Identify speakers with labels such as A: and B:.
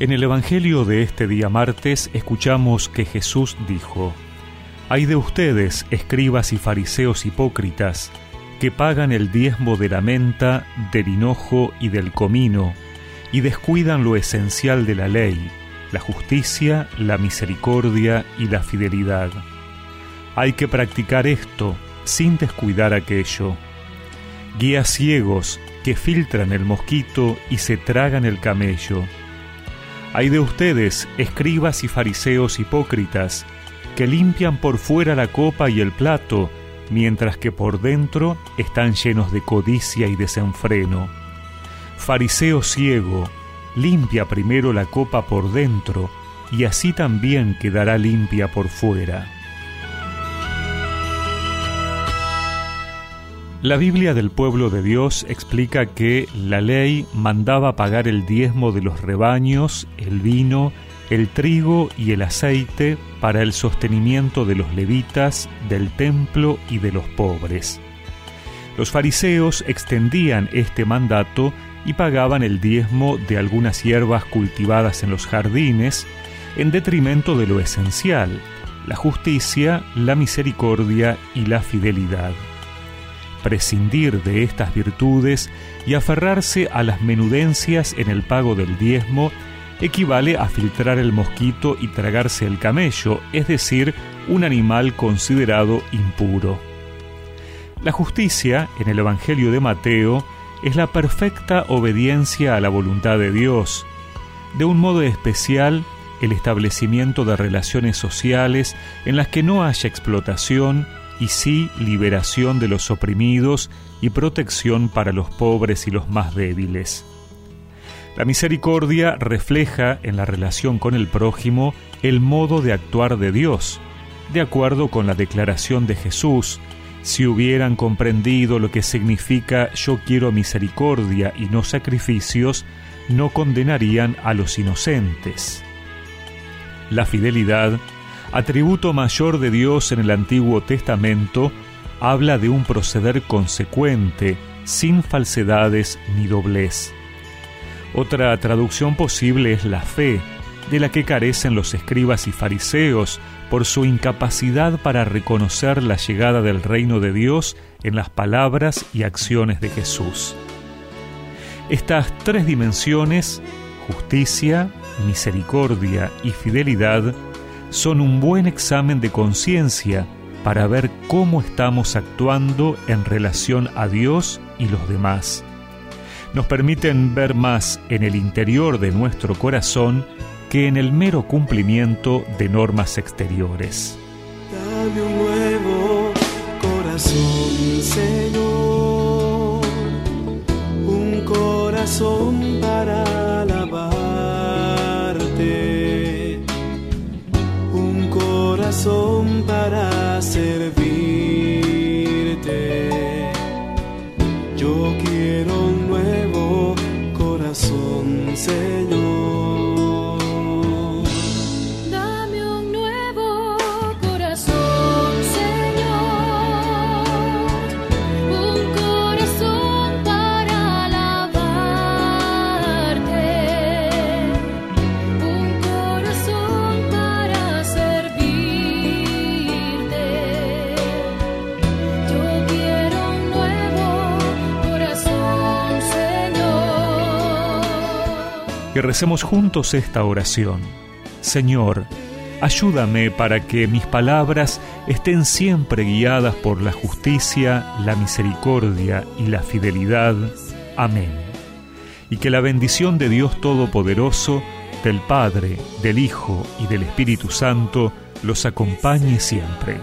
A: En el Evangelio de este día martes escuchamos que Jesús dijo, Hay de ustedes, escribas y fariseos hipócritas, que pagan el diezmo de la menta, del hinojo y del comino, y descuidan lo esencial de la ley, la justicia, la misericordia y la fidelidad. Hay que practicar esto sin descuidar aquello. Guías ciegos que filtran el mosquito y se tragan el camello hay de ustedes, escribas y fariseos hipócritas, que limpian por fuera la copa y el plato, mientras que por dentro están llenos de codicia y desenfreno. Fariseo ciego, limpia primero la copa por dentro, y así también quedará limpia por fuera. La Biblia del pueblo de Dios explica que la ley mandaba pagar el diezmo de los rebaños, el vino, el trigo y el aceite para el sostenimiento de los levitas, del templo y de los pobres. Los fariseos extendían este mandato y pagaban el diezmo de algunas hierbas cultivadas en los jardines, en detrimento de lo esencial, la justicia, la misericordia y la fidelidad prescindir de estas virtudes y aferrarse a las menudencias en el pago del diezmo equivale a filtrar el mosquito y tragarse el camello, es decir, un animal considerado impuro. La justicia, en el Evangelio de Mateo, es la perfecta obediencia a la voluntad de Dios. De un modo especial, el establecimiento de relaciones sociales en las que no haya explotación, y sí liberación de los oprimidos y protección para los pobres y los más débiles. La misericordia refleja en la relación con el prójimo el modo de actuar de Dios, de acuerdo con la declaración de Jesús, si hubieran comprendido lo que significa yo quiero misericordia y no sacrificios, no condenarían a los inocentes. La fidelidad atributo mayor de Dios en el Antiguo Testamento, habla de un proceder consecuente, sin falsedades ni doblez. Otra traducción posible es la fe, de la que carecen los escribas y fariseos por su incapacidad para reconocer la llegada del reino de Dios en las palabras y acciones de Jesús. Estas tres dimensiones, justicia, misericordia y fidelidad, son un buen examen de conciencia para ver cómo estamos actuando en relación a Dios y los demás. Nos permiten ver más en el interior de nuestro corazón que en el mero cumplimiento de normas exteriores.
B: Dame un nuevo corazón, Señor, un corazón para Yo quiero un nuevo corazón, Señor.
A: Que recemos juntos esta oración. Señor, ayúdame para que mis palabras estén siempre guiadas por la justicia, la misericordia y la fidelidad. Amén. Y que la bendición de Dios Todopoderoso, del Padre, del Hijo y del Espíritu Santo los acompañe siempre.